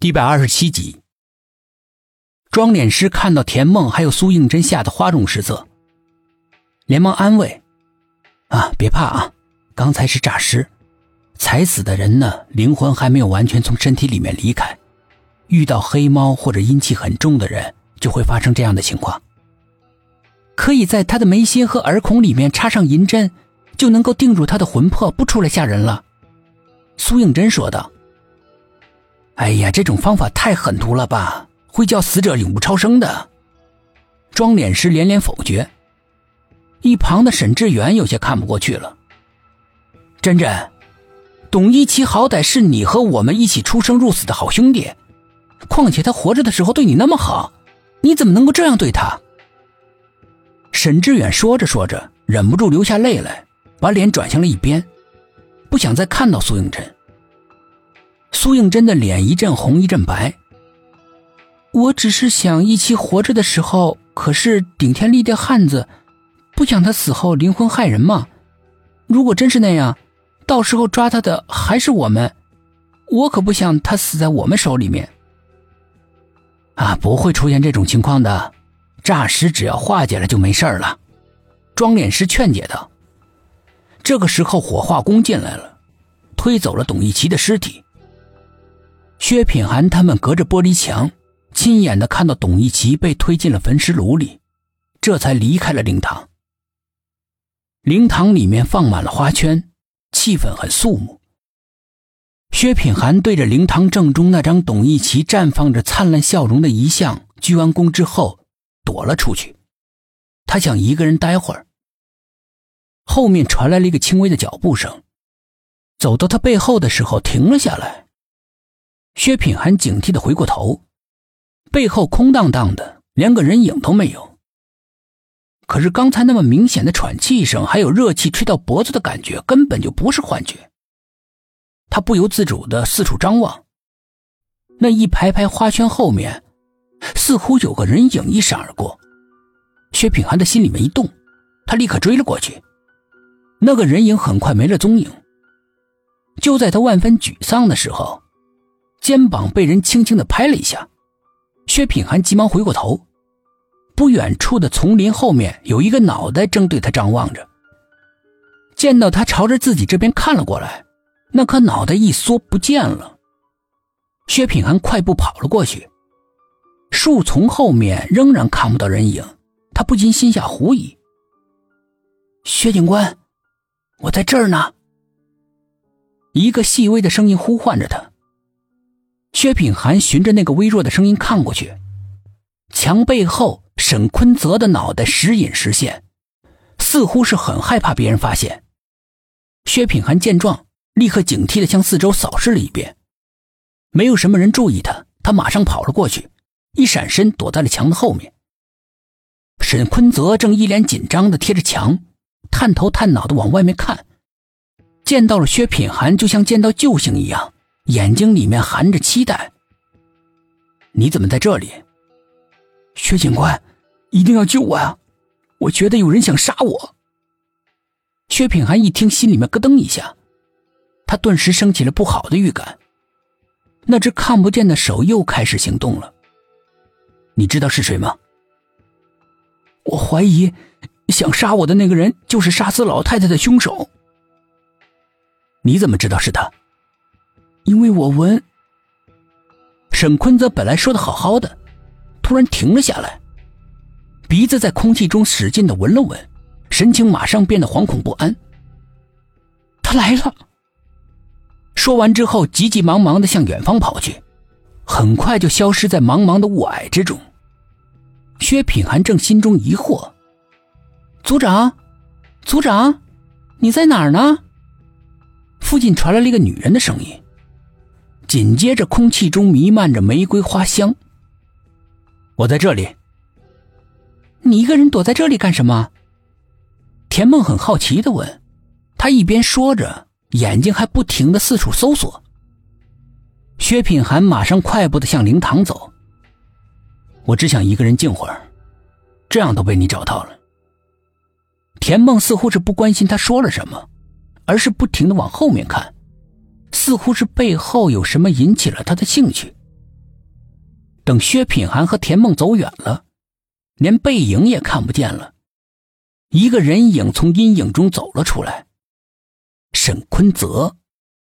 第一百二十七集，装脸师看到田梦还有苏应真吓得花容失色，连忙安慰：“啊，别怕啊，刚才是诈尸，踩死的人呢，灵魂还没有完全从身体里面离开，遇到黑猫或者阴气很重的人，就会发生这样的情况。可以在他的眉心和耳孔里面插上银针，就能够定住他的魂魄，不出来吓人了。”苏应真说道。哎呀，这种方法太狠毒了吧！会叫死者永不超生的。装脸师连连否决。一旁的沈志远有些看不过去了。真真，董一奇好歹是你和我们一起出生入死的好兄弟，况且他活着的时候对你那么好，你怎么能够这样对他？沈志远说着说着，忍不住流下泪来，把脸转向了一边，不想再看到苏应真。苏应真的脸一阵红一阵白。我只是想一起活着的时候，可是顶天立地汉子，不想他死后灵魂害人嘛。如果真是那样，到时候抓他的还是我们，我可不想他死在我们手里面。啊，不会出现这种情况的，诈尸只要化解了就没事了。装脸师劝解道。这个时候，火化工进来了，推走了董一奇的尸体。薛品涵他们隔着玻璃墙，亲眼的看到董一奇被推进了焚尸炉里，这才离开了灵堂。灵堂里面放满了花圈，气氛很肃穆。薛品涵对着灵堂正中那张董一奇绽放着灿烂笑容的遗像鞠完躬之后，躲了出去。他想一个人待会儿。后面传来了一个轻微的脚步声，走到他背后的时候停了下来。薛品涵警惕的回过头，背后空荡荡的，连个人影都没有。可是刚才那么明显的喘气声，还有热气吹到脖子的感觉，根本就不是幻觉。他不由自主的四处张望，那一排排花圈后面，似乎有个人影一闪而过。薛品涵的心里面一动，他立刻追了过去。那个人影很快没了踪影。就在他万分沮丧的时候。肩膀被人轻轻的拍了一下，薛品涵急忙回过头，不远处的丛林后面有一个脑袋正对他张望着。见到他朝着自己这边看了过来，那颗脑袋一缩不见了。薛品涵快步跑了过去，树丛后面仍然看不到人影，他不禁心下狐疑：“薛警官，我在这儿呢。”一个细微的声音呼唤着他。薛品涵循着那个微弱的声音看过去，墙背后沈坤泽的脑袋时隐时现，似乎是很害怕别人发现。薛品涵见状，立刻警惕的向四周扫视了一遍，没有什么人注意他，他马上跑了过去，一闪身躲在了墙的后面。沈坤泽正一脸紧张的贴着墙，探头探脑的往外面看，见到了薛品涵，就像见到救星一样。眼睛里面含着期待。你怎么在这里？薛警官，一定要救我啊！我觉得有人想杀我。薛品涵一听，心里面咯噔一下，他顿时升起了不好的预感。那只看不见的手又开始行动了。你知道是谁吗？我怀疑，想杀我的那个人就是杀死老太太的凶手。你怎么知道是他？因为我闻，沈坤泽本来说的好好的，突然停了下来，鼻子在空气中使劲的闻了闻，神情马上变得惶恐不安。他来了。说完之后，急急忙忙的向远方跑去，很快就消失在茫茫的雾霭之中。薛品涵正心中疑惑：“组长，组长，你在哪儿呢？”附近传来了一个女人的声音。紧接着，空气中弥漫着玫瑰花香。我在这里。你一个人躲在这里干什么？田梦很好奇的问。他一边说着，眼睛还不停的四处搜索。薛品涵马上快步的向灵堂走。我只想一个人静会儿，这样都被你找到了。田梦似乎是不关心他说了什么，而是不停的往后面看。似乎是背后有什么引起了他的兴趣，等薛品涵和田梦走远了，连背影也看不见了，一个人影从阴影中走了出来。沈坤泽。